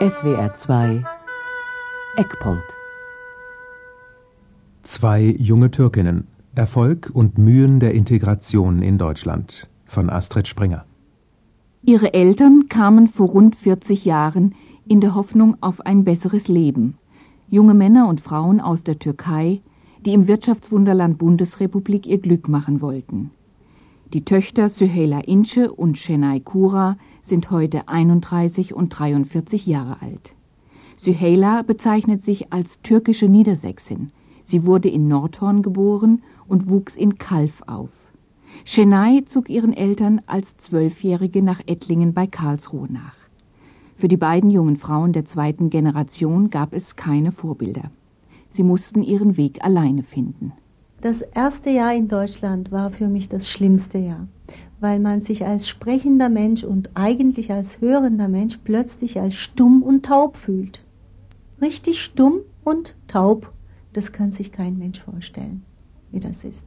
SWR 2 Eckpunkt Zwei junge Türkinnen. Erfolg und Mühen der Integration in Deutschland von Astrid Springer. Ihre Eltern kamen vor rund 40 Jahren in der Hoffnung auf ein besseres Leben. Junge Männer und Frauen aus der Türkei, die im Wirtschaftswunderland Bundesrepublik ihr Glück machen wollten. Die Töchter Süheyla Ince und Şenay Kura sind heute 31 und 43 Jahre alt. Süheyla bezeichnet sich als türkische Niedersächsin. Sie wurde in Nordhorn geboren und wuchs in Kalf auf. Şenay zog ihren Eltern als Zwölfjährige nach Ettlingen bei Karlsruhe nach. Für die beiden jungen Frauen der zweiten Generation gab es keine Vorbilder. Sie mussten ihren Weg alleine finden. Das erste Jahr in Deutschland war für mich das schlimmste Jahr, weil man sich als sprechender Mensch und eigentlich als hörender Mensch plötzlich als stumm und taub fühlt. Richtig stumm und taub, das kann sich kein Mensch vorstellen, wie das ist.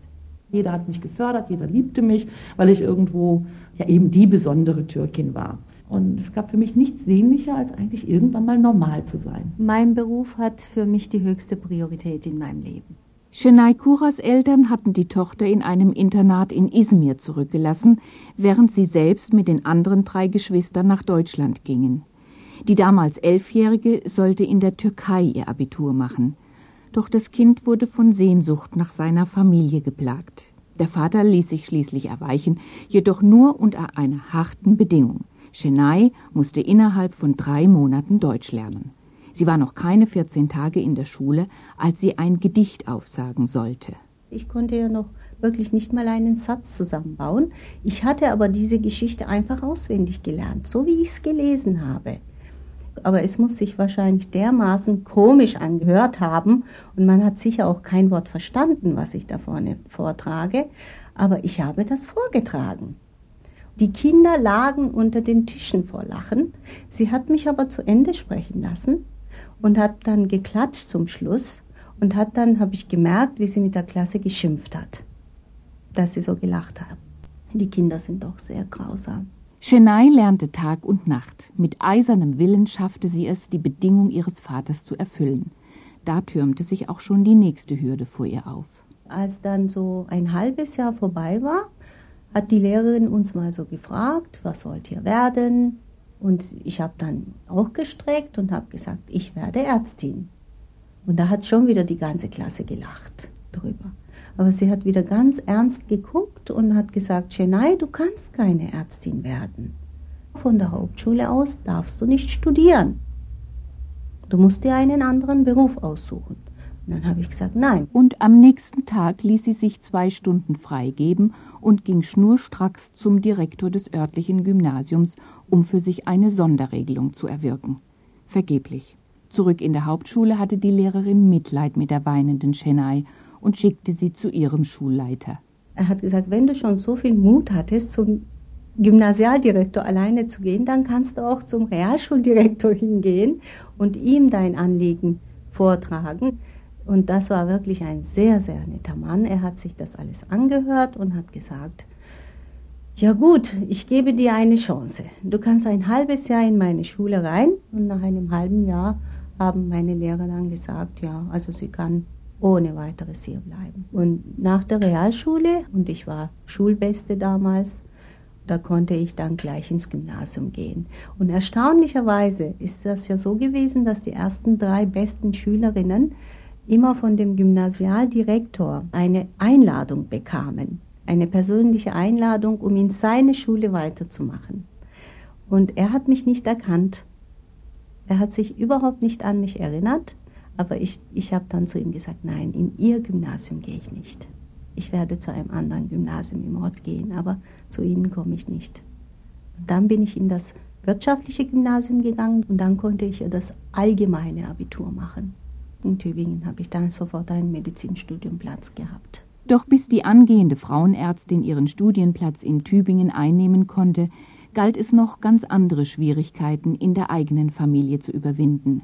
Jeder hat mich gefördert, jeder liebte mich, weil ich irgendwo ja eben die besondere Türkin war. Und es gab für mich nichts sehnlicher, als eigentlich irgendwann mal normal zu sein. Mein Beruf hat für mich die höchste Priorität in meinem Leben. Şenay Kuras Eltern hatten die Tochter in einem Internat in Izmir zurückgelassen, während sie selbst mit den anderen drei Geschwistern nach Deutschland gingen. Die damals Elfjährige sollte in der Türkei ihr Abitur machen. Doch das Kind wurde von Sehnsucht nach seiner Familie geplagt. Der Vater ließ sich schließlich erweichen, jedoch nur unter einer harten Bedingung. Şenay musste innerhalb von drei Monaten Deutsch lernen. Sie war noch keine 14 Tage in der Schule, als sie ein Gedicht aufsagen sollte. Ich konnte ja noch wirklich nicht mal einen Satz zusammenbauen. Ich hatte aber diese Geschichte einfach auswendig gelernt, so wie ich es gelesen habe. Aber es muss sich wahrscheinlich dermaßen komisch angehört haben und man hat sicher auch kein Wort verstanden, was ich da vorne vortrage. Aber ich habe das vorgetragen. Die Kinder lagen unter den Tischen vor Lachen. Sie hat mich aber zu Ende sprechen lassen und hat dann geklatscht zum Schluss und hat dann, habe ich gemerkt, wie sie mit der Klasse geschimpft hat, dass sie so gelacht haben. Die Kinder sind doch sehr grausam. Chennai lernte Tag und Nacht. Mit eisernem Willen schaffte sie es, die Bedingung ihres Vaters zu erfüllen. Da türmte sich auch schon die nächste Hürde vor ihr auf. Als dann so ein halbes Jahr vorbei war, hat die Lehrerin uns mal so gefragt, was wollt ihr werden? Und ich habe dann auch gestreckt und habe gesagt, ich werde Ärztin. Und da hat schon wieder die ganze Klasse gelacht drüber. Aber sie hat wieder ganz ernst geguckt und hat gesagt, Chennai, du kannst keine Ärztin werden. Von der Hauptschule aus darfst du nicht studieren. Du musst dir einen anderen Beruf aussuchen. Und dann habe ich gesagt, nein. Und am nächsten Tag ließ sie sich zwei Stunden freigeben und ging schnurstracks zum Direktor des örtlichen Gymnasiums, um für sich eine Sonderregelung zu erwirken. Vergeblich. Zurück in der Hauptschule hatte die Lehrerin Mitleid mit der weinenden Chennai und schickte sie zu ihrem Schulleiter. Er hat gesagt, wenn du schon so viel Mut hattest, zum Gymnasialdirektor alleine zu gehen, dann kannst du auch zum Realschuldirektor hingehen und ihm dein Anliegen vortragen. Und das war wirklich ein sehr, sehr netter Mann. Er hat sich das alles angehört und hat gesagt, ja gut, ich gebe dir eine Chance. Du kannst ein halbes Jahr in meine Schule rein und nach einem halben Jahr haben meine Lehrer dann gesagt, ja, also sie kann ohne weiteres hier bleiben. Und nach der Realschule, und ich war Schulbeste damals, da konnte ich dann gleich ins Gymnasium gehen. Und erstaunlicherweise ist das ja so gewesen, dass die ersten drei besten Schülerinnen immer von dem Gymnasialdirektor eine Einladung bekamen, eine persönliche Einladung, um in seine Schule weiterzumachen. Und er hat mich nicht erkannt. Er hat sich überhaupt nicht an mich erinnert, aber ich, ich habe dann zu ihm gesagt, nein, in Ihr Gymnasium gehe ich nicht. Ich werde zu einem anderen Gymnasium im Ort gehen, aber zu Ihnen komme ich nicht. dann bin ich in das wirtschaftliche Gymnasium gegangen und dann konnte ich das allgemeine Abitur machen. In Tübingen habe ich dann sofort einen Medizinstudiumplatz gehabt. Doch bis die angehende Frauenärztin ihren Studienplatz in Tübingen einnehmen konnte, galt es noch ganz andere Schwierigkeiten in der eigenen Familie zu überwinden.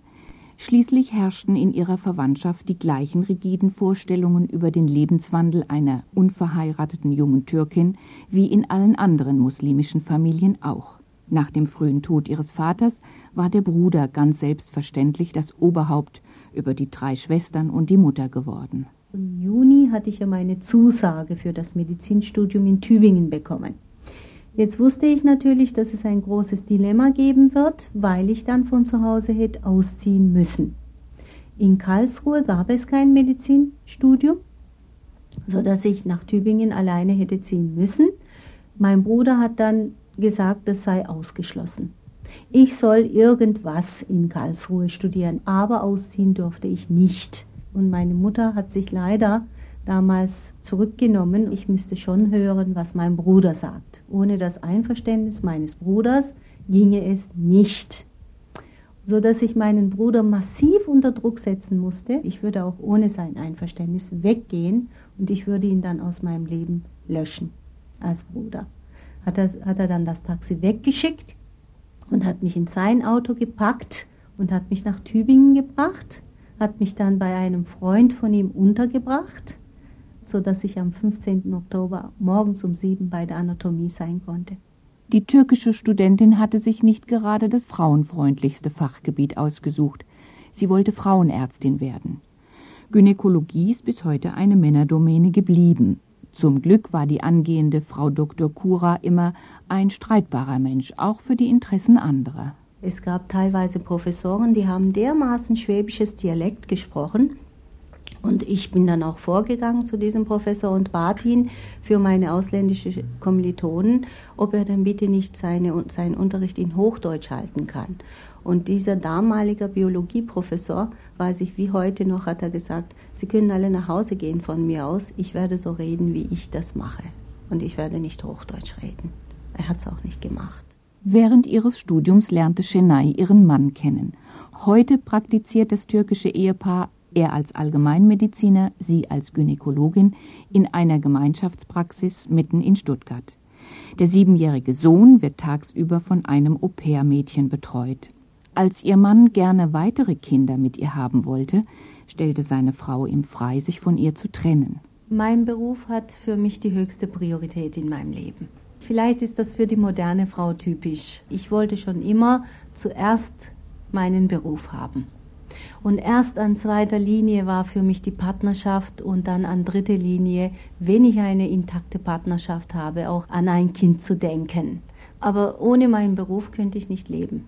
Schließlich herrschten in ihrer Verwandtschaft die gleichen rigiden Vorstellungen über den Lebenswandel einer unverheirateten jungen Türkin wie in allen anderen muslimischen Familien auch. Nach dem frühen Tod ihres Vaters war der Bruder ganz selbstverständlich das Oberhaupt über die drei Schwestern und die Mutter geworden. Im Juni hatte ich ja meine Zusage für das Medizinstudium in Tübingen bekommen. Jetzt wusste ich natürlich, dass es ein großes Dilemma geben wird, weil ich dann von zu Hause hätte ausziehen müssen. In Karlsruhe gab es kein Medizinstudium, sodass ich nach Tübingen alleine hätte ziehen müssen. Mein Bruder hat dann gesagt, das sei ausgeschlossen. Ich soll irgendwas in Karlsruhe studieren, aber ausziehen durfte ich nicht. Und meine Mutter hat sich leider damals zurückgenommen. Ich müsste schon hören, was mein Bruder sagt. Ohne das Einverständnis meines Bruders ginge es nicht. So dass ich meinen Bruder massiv unter Druck setzen musste. Ich würde auch ohne sein Einverständnis weggehen und ich würde ihn dann aus meinem Leben löschen als Bruder. Hat er, hat er dann das Taxi weggeschickt und hat mich in sein Auto gepackt und hat mich nach Tübingen gebracht, hat mich dann bei einem Freund von ihm untergebracht, sodass ich am 15. Oktober morgens um sieben bei der Anatomie sein konnte. Die türkische Studentin hatte sich nicht gerade das frauenfreundlichste Fachgebiet ausgesucht. Sie wollte Frauenärztin werden. Gynäkologie ist bis heute eine Männerdomäne geblieben. Zum Glück war die angehende Frau Dr. Kura immer ein streitbarer Mensch, auch für die Interessen anderer. Es gab teilweise Professoren, die haben dermaßen schwäbisches Dialekt gesprochen. Und ich bin dann auch vorgegangen zu diesem Professor und bat ihn für meine ausländischen Kommilitonen, ob er dann bitte nicht seine, seinen Unterricht in Hochdeutsch halten kann. Und dieser damalige Biologieprofessor, weiß ich wie heute noch, hat er gesagt, Sie können alle nach Hause gehen von mir aus, ich werde so reden, wie ich das mache. Und ich werde nicht Hochdeutsch reden. Er hat es auch nicht gemacht. Während ihres Studiums lernte Şenay ihren Mann kennen. Heute praktiziert das türkische Ehepaar, er als Allgemeinmediziner, sie als Gynäkologin, in einer Gemeinschaftspraxis mitten in Stuttgart. Der siebenjährige Sohn wird tagsüber von einem Au-pair-Mädchen betreut. Als ihr Mann gerne weitere Kinder mit ihr haben wollte, stellte seine Frau ihm frei, sich von ihr zu trennen. Mein Beruf hat für mich die höchste Priorität in meinem Leben. Vielleicht ist das für die moderne Frau typisch. Ich wollte schon immer zuerst meinen Beruf haben. Und erst an zweiter Linie war für mich die Partnerschaft und dann an dritter Linie, wenn ich eine intakte Partnerschaft habe, auch an ein Kind zu denken. Aber ohne meinen Beruf könnte ich nicht leben.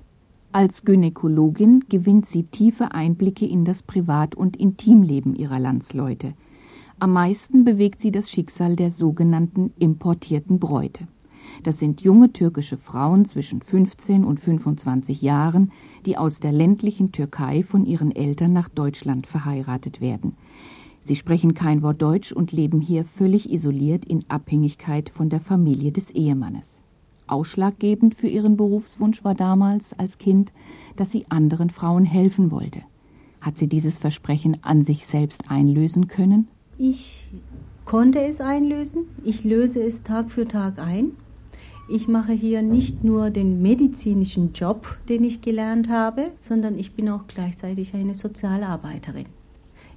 Als Gynäkologin gewinnt sie tiefe Einblicke in das Privat- und Intimleben ihrer Landsleute. Am meisten bewegt sie das Schicksal der sogenannten importierten Bräute. Das sind junge türkische Frauen zwischen 15 und 25 Jahren, die aus der ländlichen Türkei von ihren Eltern nach Deutschland verheiratet werden. Sie sprechen kein Wort Deutsch und leben hier völlig isoliert in Abhängigkeit von der Familie des Ehemannes. Ausschlaggebend für ihren Berufswunsch war damals als Kind, dass sie anderen Frauen helfen wollte. Hat sie dieses Versprechen an sich selbst einlösen können? Ich konnte es einlösen. Ich löse es Tag für Tag ein. Ich mache hier nicht nur den medizinischen Job, den ich gelernt habe, sondern ich bin auch gleichzeitig eine Sozialarbeiterin.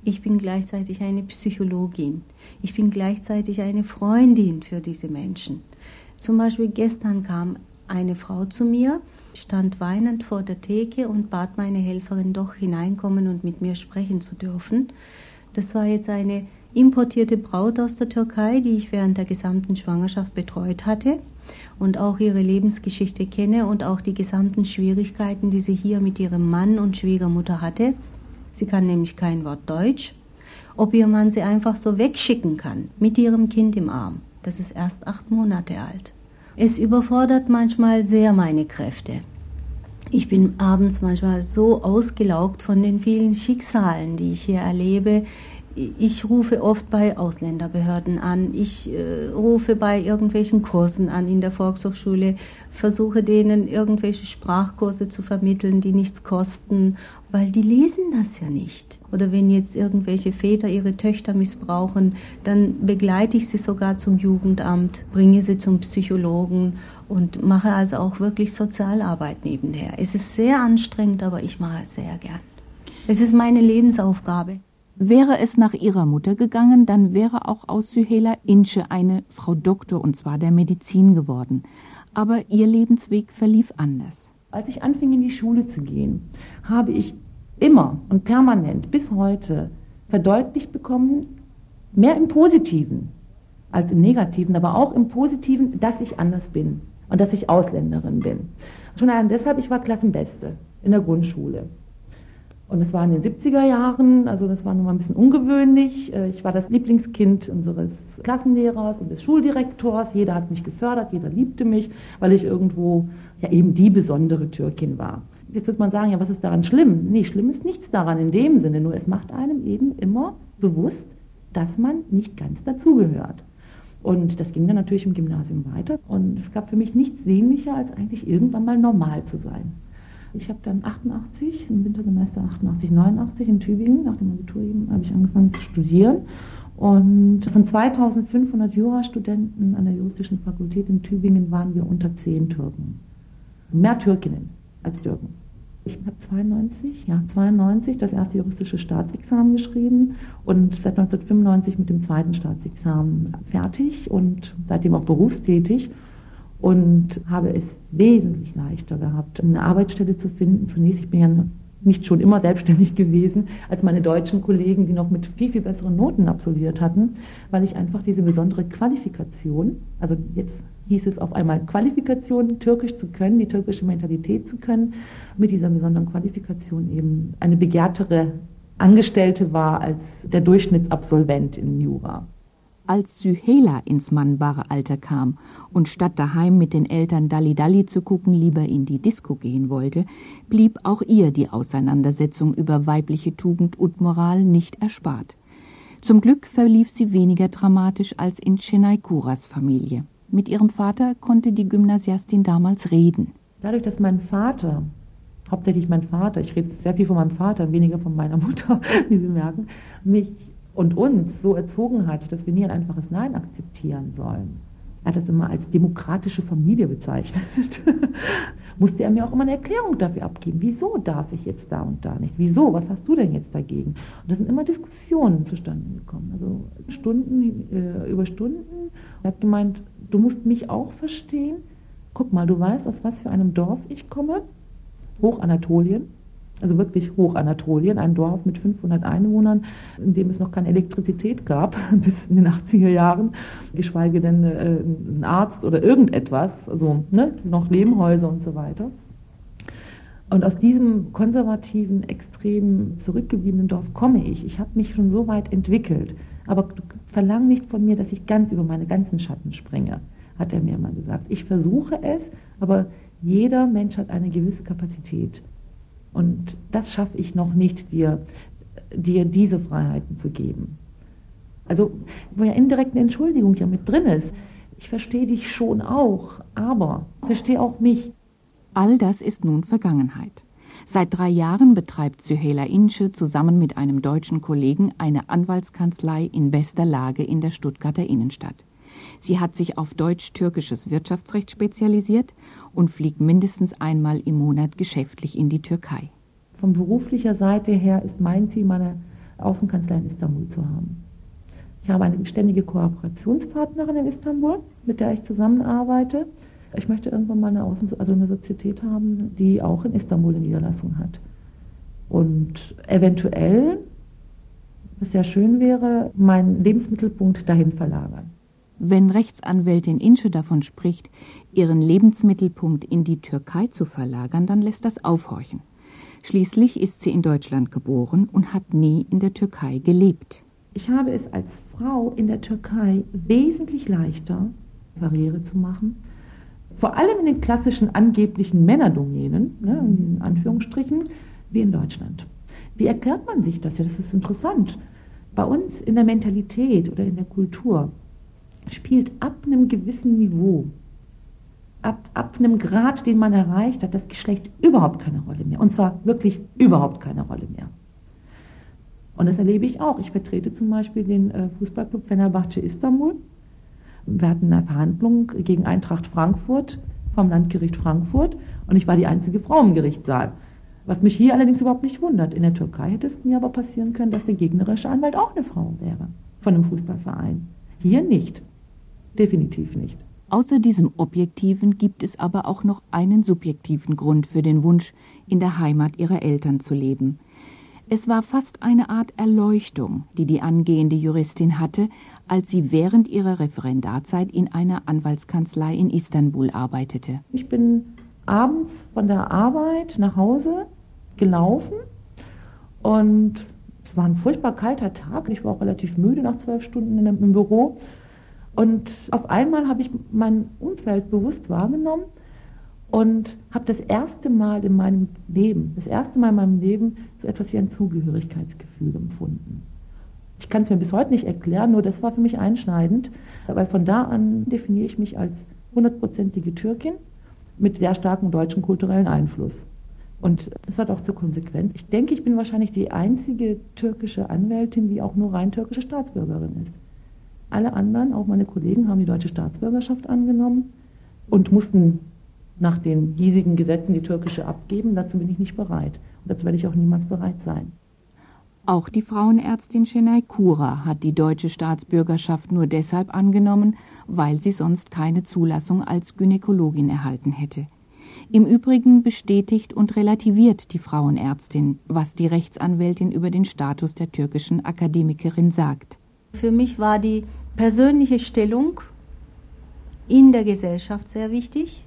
Ich bin gleichzeitig eine Psychologin. Ich bin gleichzeitig eine Freundin für diese Menschen. Zum Beispiel gestern kam eine Frau zu mir, stand weinend vor der Theke und bat meine Helferin doch hineinkommen und mit mir sprechen zu dürfen. Das war jetzt eine importierte Braut aus der Türkei, die ich während der gesamten Schwangerschaft betreut hatte und auch ihre Lebensgeschichte kenne und auch die gesamten Schwierigkeiten, die sie hier mit ihrem Mann und Schwiegermutter hatte. Sie kann nämlich kein Wort Deutsch. Ob ihr Mann sie einfach so wegschicken kann, mit ihrem Kind im Arm. Das ist erst acht Monate alt. Es überfordert manchmal sehr meine Kräfte. Ich bin abends manchmal so ausgelaugt von den vielen Schicksalen, die ich hier erlebe, ich rufe oft bei Ausländerbehörden an, ich äh, rufe bei irgendwelchen Kursen an in der Volkshochschule, versuche denen irgendwelche Sprachkurse zu vermitteln, die nichts kosten, weil die lesen das ja nicht. Oder wenn jetzt irgendwelche Väter ihre Töchter missbrauchen, dann begleite ich sie sogar zum Jugendamt, bringe sie zum Psychologen und mache also auch wirklich Sozialarbeit nebenher. Es ist sehr anstrengend, aber ich mache es sehr gern. Es ist meine Lebensaufgabe. Wäre es nach ihrer Mutter gegangen, dann wäre auch aus Sühela Ince eine Frau Doktor und zwar der Medizin geworden. Aber ihr Lebensweg verlief anders. Als ich anfing, in die Schule zu gehen, habe ich immer und permanent bis heute verdeutlicht bekommen, mehr im Positiven als im Negativen, aber auch im Positiven, dass ich anders bin und dass ich Ausländerin bin. Schon allein deshalb, ich war Klassenbeste in der Grundschule. Und das war in den 70er Jahren, also das war nun mal ein bisschen ungewöhnlich. Äh, ich war das Lieblingskind unseres Klassenlehrers und des Schuldirektors. Jeder hat mich gefördert, jeder liebte mich, weil ich irgendwo ja eben die besondere Türkin war. Jetzt wird man sagen, ja, was ist daran schlimm? Nee, schlimm ist nichts daran in dem Sinne, nur es macht einem eben immer bewusst, dass man nicht ganz dazugehört. Und das ging dann natürlich im Gymnasium weiter. Und es gab für mich nichts sehnlicher, als eigentlich irgendwann mal normal zu sein. Ich habe dann 88, im Wintersemester 88, 89 in Tübingen, nach dem Abitur eben, habe ich angefangen zu studieren. Und von 2500 Jurastudenten an der Juristischen Fakultät in Tübingen waren wir unter zehn Türken. Mehr Türkinnen als Türken. Ich habe 92, ja 92 das erste juristische Staatsexamen geschrieben und seit 1995 mit dem zweiten Staatsexamen fertig und seitdem auch berufstätig und habe es wesentlich leichter gehabt, eine Arbeitsstelle zu finden. Zunächst, ich bin ja nicht schon immer selbstständig gewesen, als meine deutschen Kollegen, die noch mit viel, viel besseren Noten absolviert hatten, weil ich einfach diese besondere Qualifikation, also jetzt hieß es auf einmal Qualifikation, Türkisch zu können, die türkische Mentalität zu können, mit dieser besonderen Qualifikation eben eine begehrtere Angestellte war als der Durchschnittsabsolvent in Jura. Als Sühela ins mannbare Alter kam und statt daheim mit den Eltern Dalli Dalli zu gucken lieber in die Disco gehen wollte, blieb auch ihr die Auseinandersetzung über weibliche Tugend und Moral nicht erspart. Zum Glück verlief sie weniger dramatisch als in Chenaikuras Familie. Mit ihrem Vater konnte die Gymnasiastin damals reden. Dadurch, dass mein Vater, hauptsächlich mein Vater, ich rede sehr viel von meinem Vater, weniger von meiner Mutter, wie Sie merken, mich und uns so erzogen hat, dass wir nie ein einfaches Nein akzeptieren sollen. Er hat das immer als demokratische Familie bezeichnet. Musste er mir auch immer eine Erklärung dafür abgeben. Wieso darf ich jetzt da und da nicht? Wieso? Was hast du denn jetzt dagegen? Und da sind immer Diskussionen zustande gekommen. Also Stunden äh, über Stunden. Er hat gemeint, du musst mich auch verstehen. Guck mal, du weißt, aus was für einem Dorf ich komme. Hochanatolien also wirklich Hochanatolien, ein Dorf mit 500 Einwohnern, in dem es noch keine Elektrizität gab bis in den 80er Jahren, geschweige denn äh, ein Arzt oder irgendetwas, also ne, noch Lehmhäuser und so weiter. Und aus diesem konservativen, extrem zurückgebliebenen Dorf komme ich. Ich habe mich schon so weit entwickelt. Aber verlang nicht von mir, dass ich ganz über meine ganzen Schatten springe, hat er mir mal gesagt. Ich versuche es, aber jeder Mensch hat eine gewisse Kapazität. Und das schaffe ich noch nicht, dir, dir diese Freiheiten zu geben. Also, wo ja indirekt eine Entschuldigung ja mit drin ist. Ich verstehe dich schon auch, aber verstehe auch mich. All das ist nun Vergangenheit. Seit drei Jahren betreibt Sühela Insche zusammen mit einem deutschen Kollegen eine Anwaltskanzlei in bester Lage in der Stuttgarter Innenstadt. Sie hat sich auf deutsch-türkisches Wirtschaftsrecht spezialisiert und fliegt mindestens einmal im Monat geschäftlich in die Türkei. Von beruflicher Seite her ist mein Ziel, meine Außenkanzlei in Istanbul zu haben. Ich habe eine ständige Kooperationspartnerin in Istanbul, mit der ich zusammenarbeite. Ich möchte irgendwann mal eine, Außen also eine Sozietät haben, die auch in Istanbul eine Niederlassung hat. Und eventuell, was sehr schön wäre, meinen Lebensmittelpunkt dahin verlagern. Wenn Rechtsanwältin Insche davon spricht, ihren Lebensmittelpunkt in die Türkei zu verlagern, dann lässt das aufhorchen. Schließlich ist sie in Deutschland geboren und hat nie in der Türkei gelebt. Ich habe es als Frau in der Türkei wesentlich leichter, Karriere zu machen. Vor allem in den klassischen angeblichen Männerdomänen, ne, in Anführungsstrichen, wie in Deutschland. Wie erklärt man sich das? Ja, das ist interessant. Bei uns in der Mentalität oder in der Kultur spielt ab einem gewissen Niveau, ab, ab einem Grad, den man erreicht hat, das Geschlecht überhaupt keine Rolle mehr. Und zwar wirklich überhaupt keine Rolle mehr. Und das erlebe ich auch. Ich vertrete zum Beispiel den äh, Fußballclub Fenerbahce Istanbul. Wir hatten eine Verhandlung gegen Eintracht Frankfurt vom Landgericht Frankfurt und ich war die einzige Frau im Gerichtssaal. Was mich hier allerdings überhaupt nicht wundert. In der Türkei hätte es mir aber passieren können, dass der gegnerische Anwalt auch eine Frau wäre von einem Fußballverein. Hier nicht. Definitiv nicht. Außer diesem objektiven gibt es aber auch noch einen subjektiven Grund für den Wunsch, in der Heimat ihrer Eltern zu leben. Es war fast eine Art Erleuchtung, die die angehende Juristin hatte, als sie während ihrer Referendarzeit in einer Anwaltskanzlei in Istanbul arbeitete. Ich bin abends von der Arbeit nach Hause gelaufen und es war ein furchtbar kalter Tag. Ich war auch relativ müde nach zwölf Stunden im Büro. Und auf einmal habe ich mein Umfeld bewusst wahrgenommen und habe das erste Mal in meinem Leben, das erste Mal in meinem Leben so etwas wie ein Zugehörigkeitsgefühl empfunden. Ich kann es mir bis heute nicht erklären, nur das war für mich einschneidend, weil von da an definiere ich mich als hundertprozentige Türkin mit sehr starkem deutschen kulturellen Einfluss. Und das hat auch zur Konsequenz. Ich denke, ich bin wahrscheinlich die einzige türkische Anwältin, die auch nur rein türkische Staatsbürgerin ist. Alle anderen, auch meine Kollegen, haben die deutsche Staatsbürgerschaft angenommen und mussten nach den hiesigen Gesetzen die türkische abgeben. Dazu bin ich nicht bereit. Und dazu werde ich auch niemals bereit sein. Auch die Frauenärztin Şenay Kura hat die deutsche Staatsbürgerschaft nur deshalb angenommen, weil sie sonst keine Zulassung als Gynäkologin erhalten hätte. Im Übrigen bestätigt und relativiert die Frauenärztin, was die Rechtsanwältin über den Status der türkischen Akademikerin sagt. Für mich war die persönliche Stellung in der Gesellschaft sehr wichtig.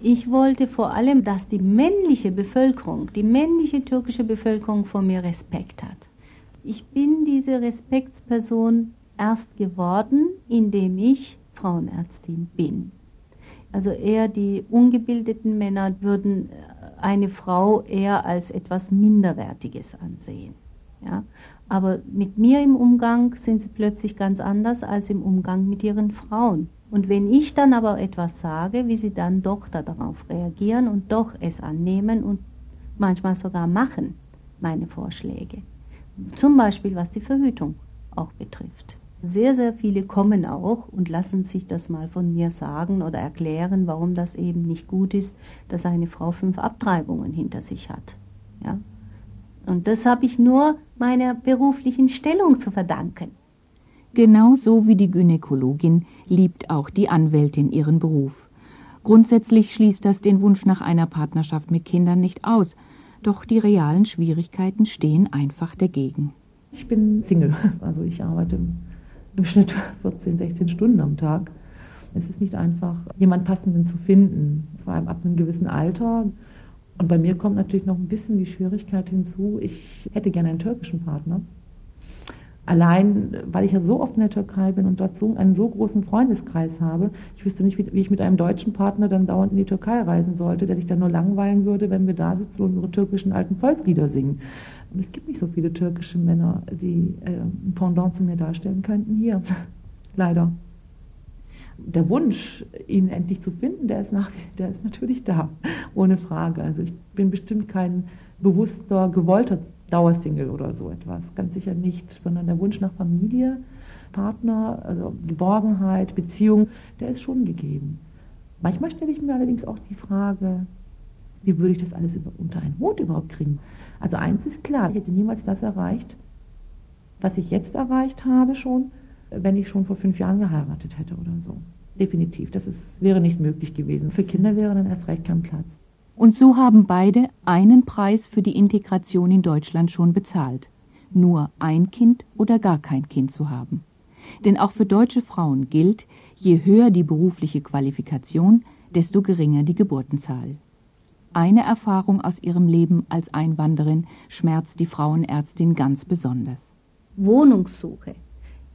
Ich wollte vor allem, dass die männliche Bevölkerung, die männliche türkische Bevölkerung vor mir Respekt hat. Ich bin diese Respektsperson erst geworden, indem ich Frauenärztin bin. Also eher die ungebildeten Männer würden eine Frau eher als etwas Minderwertiges ansehen. Ja? Aber mit mir im Umgang sind sie plötzlich ganz anders als im Umgang mit ihren Frauen. Und wenn ich dann aber etwas sage, wie sie dann doch darauf reagieren und doch es annehmen und manchmal sogar machen, meine Vorschläge. Zum Beispiel was die Verhütung auch betrifft. Sehr, sehr viele kommen auch und lassen sich das mal von mir sagen oder erklären, warum das eben nicht gut ist, dass eine Frau fünf Abtreibungen hinter sich hat. Ja? Und das habe ich nur meiner beruflichen Stellung zu verdanken. Genauso wie die Gynäkologin liebt auch die Anwältin ihren Beruf. Grundsätzlich schließt das den Wunsch nach einer Partnerschaft mit Kindern nicht aus, doch die realen Schwierigkeiten stehen einfach dagegen. Ich bin Single, also ich arbeite im Schnitt 14, 16 Stunden am Tag. Es ist nicht einfach, jemand Passenden zu finden, vor allem ab einem gewissen Alter. Und bei mir kommt natürlich noch ein bisschen die Schwierigkeit hinzu, ich hätte gerne einen türkischen Partner. Allein, weil ich ja so oft in der Türkei bin und dort so einen so großen Freundeskreis habe, ich wüsste nicht, wie, ich mit einem deutschen Partner dann dauernd in die Türkei reisen sollte, der sich dann nur langweilen würde, wenn wir da sitzen und unsere türkischen alten Volkslieder singen. Und es gibt nicht so viele türkische Männer, die äh, ein Pendant zu mir darstellen könnten hier. Leider der Wunsch, ihn endlich zu finden, der ist, nach, der ist natürlich da, ohne Frage. Also ich bin bestimmt kein bewusster, gewollter Dauersingle oder so etwas, ganz sicher nicht, sondern der Wunsch nach Familie, Partner, also Geborgenheit, Beziehung, der ist schon gegeben. Manchmal stelle ich mir allerdings auch die Frage, wie würde ich das alles unter einen Hut überhaupt kriegen? Also eins ist klar, ich hätte niemals das erreicht, was ich jetzt erreicht habe schon, wenn ich schon vor fünf Jahren geheiratet hätte oder so. Definitiv, das ist, wäre nicht möglich gewesen. Für Kinder wäre dann erst recht kein Platz. Und so haben beide einen Preis für die Integration in Deutschland schon bezahlt. Nur ein Kind oder gar kein Kind zu haben. Denn auch für deutsche Frauen gilt, je höher die berufliche Qualifikation, desto geringer die Geburtenzahl. Eine Erfahrung aus ihrem Leben als Einwanderin schmerzt die Frauenärztin ganz besonders. Wohnungssuche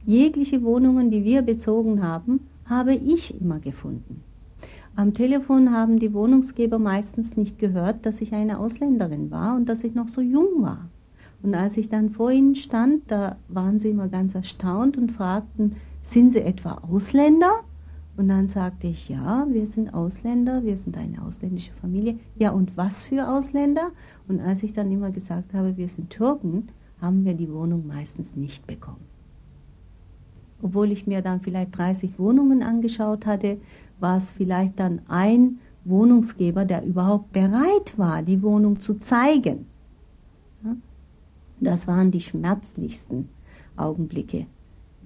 Jegliche Wohnungen, die wir bezogen haben, habe ich immer gefunden. Am Telefon haben die Wohnungsgeber meistens nicht gehört, dass ich eine Ausländerin war und dass ich noch so jung war. Und als ich dann vor ihnen stand, da waren sie immer ganz erstaunt und fragten, sind Sie etwa Ausländer? Und dann sagte ich, ja, wir sind Ausländer, wir sind eine ausländische Familie. Ja, und was für Ausländer? Und als ich dann immer gesagt habe, wir sind Türken, haben wir die Wohnung meistens nicht bekommen obwohl ich mir dann vielleicht 30 Wohnungen angeschaut hatte, war es vielleicht dann ein Wohnungsgeber, der überhaupt bereit war, die Wohnung zu zeigen. Das waren die schmerzlichsten Augenblicke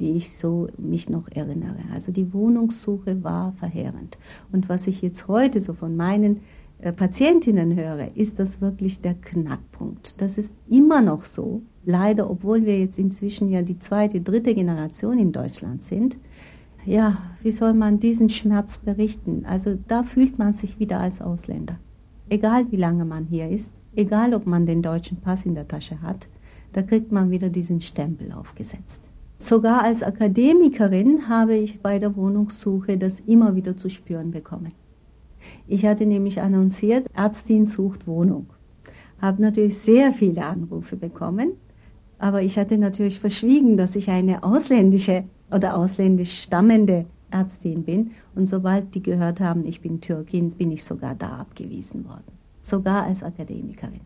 die ich so mich noch erinnere. Also die Wohnungssuche war verheerend. Und was ich jetzt heute so von meinen äh, Patientinnen höre, ist das wirklich der Knackpunkt. Das ist immer noch so. Leider, obwohl wir jetzt inzwischen ja die zweite, dritte Generation in Deutschland sind. Ja, wie soll man diesen Schmerz berichten? Also da fühlt man sich wieder als Ausländer. Egal wie lange man hier ist, egal ob man den deutschen Pass in der Tasche hat, da kriegt man wieder diesen Stempel aufgesetzt. Sogar als Akademikerin habe ich bei der Wohnungssuche das immer wieder zu spüren bekommen. Ich hatte nämlich annonciert, Ärztin sucht Wohnung. Habe natürlich sehr viele Anrufe bekommen, aber ich hatte natürlich verschwiegen, dass ich eine ausländische oder ausländisch stammende Ärztin bin. Und sobald die gehört haben, ich bin Türkin, bin ich sogar da abgewiesen worden. Sogar als Akademikerin.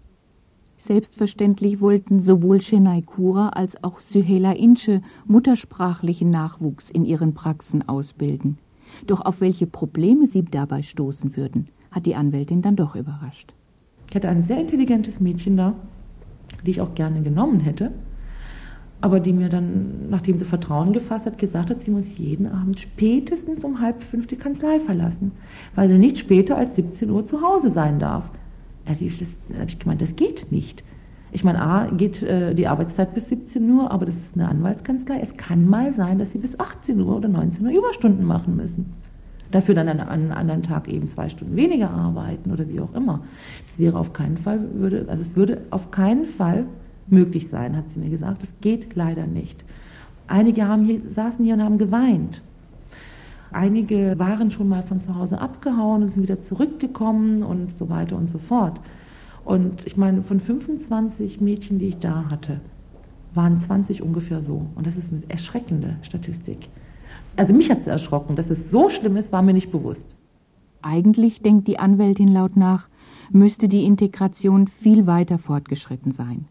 Selbstverständlich wollten sowohl Şenay Kura als auch Sühela Ince muttersprachlichen Nachwuchs in ihren Praxen ausbilden. Doch auf welche Probleme sie dabei stoßen würden, hat die Anwältin dann doch überrascht. Ich hatte ein sehr intelligentes Mädchen da, die ich auch gerne genommen hätte, aber die mir dann, nachdem sie Vertrauen gefasst hat, gesagt hat, sie muss jeden Abend spätestens um halb fünf die Kanzlei verlassen, weil sie nicht später als 17 Uhr zu Hause sein darf. Da habe ich gemeint, das geht nicht. Ich meine, A, geht äh, die Arbeitszeit bis 17 Uhr, aber das ist eine Anwaltskanzlei. Es kann mal sein, dass Sie bis 18 Uhr oder 19 Uhr Überstunden machen müssen. Dafür dann an, einem anderen Tag eben zwei Stunden weniger arbeiten oder wie auch immer. Das wäre auf keinen Fall, würde, also es würde auf keinen Fall möglich sein, hat sie mir gesagt. Das geht leider nicht. Einige haben hier, saßen hier und haben geweint. Einige waren schon mal von zu Hause abgehauen und sind wieder zurückgekommen und so weiter und so fort. Und ich meine, von 25 Mädchen, die ich da hatte, waren 20 ungefähr so. Und das ist eine erschreckende Statistik. Also mich hat es erschrocken. Dass es so schlimm ist, war mir nicht bewusst. Eigentlich, denkt die Anwältin laut nach, müsste die Integration viel weiter fortgeschritten sein.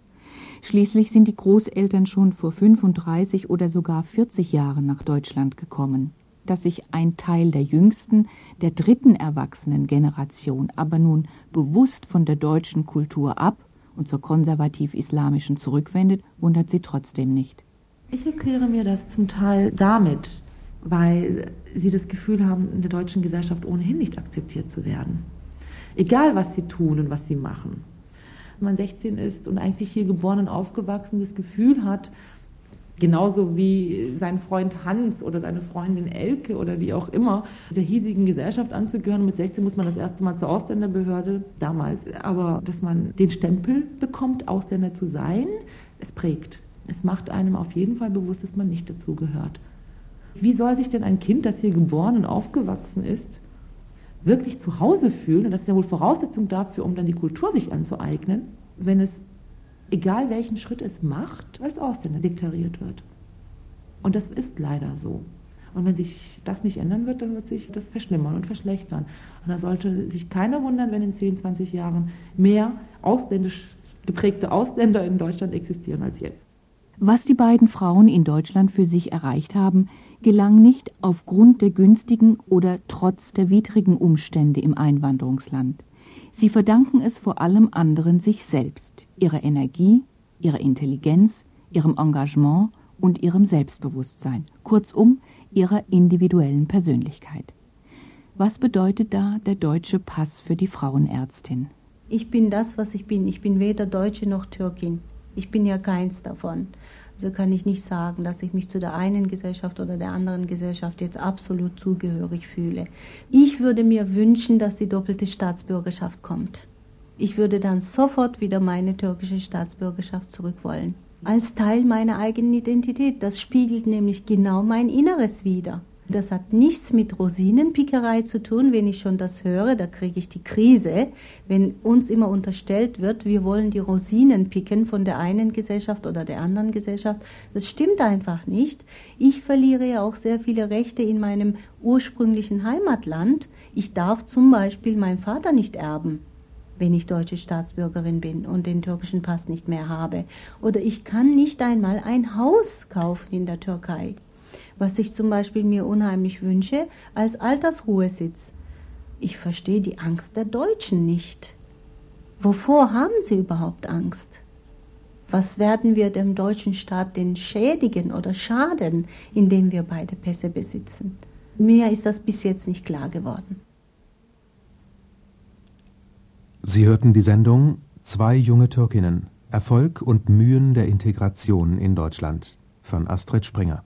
Schließlich sind die Großeltern schon vor 35 oder sogar 40 Jahren nach Deutschland gekommen dass sich ein Teil der jüngsten, der dritten Erwachsenengeneration aber nun bewusst von der deutschen Kultur ab und zur konservativ-islamischen zurückwendet, wundert sie trotzdem nicht. Ich erkläre mir das zum Teil damit, weil sie das Gefühl haben, in der deutschen Gesellschaft ohnehin nicht akzeptiert zu werden. Egal, was sie tun und was sie machen. Wenn man 16 ist und eigentlich hier geboren und aufgewachsen das Gefühl hat, Genauso wie sein Freund Hans oder seine Freundin Elke oder wie auch immer, der hiesigen Gesellschaft anzugehören. Mit 16 muss man das erste Mal zur Ausländerbehörde damals. Aber dass man den Stempel bekommt, Ausländer zu sein, es prägt. Es macht einem auf jeden Fall bewusst, dass man nicht dazugehört. Wie soll sich denn ein Kind, das hier geboren und aufgewachsen ist, wirklich zu Hause fühlen? Und das ist ja wohl Voraussetzung dafür, um dann die Kultur sich anzueignen, wenn es egal welchen Schritt es macht, als Ausländer deklariert wird. Und das ist leider so. Und wenn sich das nicht ändern wird, dann wird sich das verschlimmern und verschlechtern. Und da sollte sich keiner wundern, wenn in 10, 20 Jahren mehr ausländisch geprägte Ausländer in Deutschland existieren als jetzt. Was die beiden Frauen in Deutschland für sich erreicht haben, gelang nicht aufgrund der günstigen oder trotz der widrigen Umstände im Einwanderungsland. Sie verdanken es vor allem anderen sich selbst, ihrer Energie, ihrer Intelligenz, ihrem Engagement und ihrem Selbstbewusstsein, kurzum ihrer individuellen Persönlichkeit. Was bedeutet da der deutsche Pass für die Frauenärztin? Ich bin das, was ich bin. Ich bin weder Deutsche noch Türkin. Ich bin ja keins davon. Also kann ich nicht sagen, dass ich mich zu der einen Gesellschaft oder der anderen Gesellschaft jetzt absolut zugehörig fühle. Ich würde mir wünschen, dass die doppelte Staatsbürgerschaft kommt. Ich würde dann sofort wieder meine türkische Staatsbürgerschaft zurück wollen. Als Teil meiner eigenen Identität. Das spiegelt nämlich genau mein Inneres wider. Das hat nichts mit Rosinenpickerei zu tun. Wenn ich schon das höre, da kriege ich die Krise. Wenn uns immer unterstellt wird, wir wollen die Rosinen picken von der einen Gesellschaft oder der anderen Gesellschaft. Das stimmt einfach nicht. Ich verliere ja auch sehr viele Rechte in meinem ursprünglichen Heimatland. Ich darf zum Beispiel meinen Vater nicht erben wenn ich deutsche Staatsbürgerin bin und den türkischen Pass nicht mehr habe. Oder ich kann nicht einmal ein Haus kaufen in der Türkei was ich zum Beispiel mir unheimlich wünsche, als Altersruhesitz. Ich verstehe die Angst der Deutschen nicht. Wovor haben sie überhaupt Angst? Was werden wir dem deutschen Staat denn schädigen oder schaden, indem wir beide Pässe besitzen? Mir ist das bis jetzt nicht klar geworden. Sie hörten die Sendung Zwei junge Türkinnen Erfolg und Mühen der Integration in Deutschland von Astrid Springer.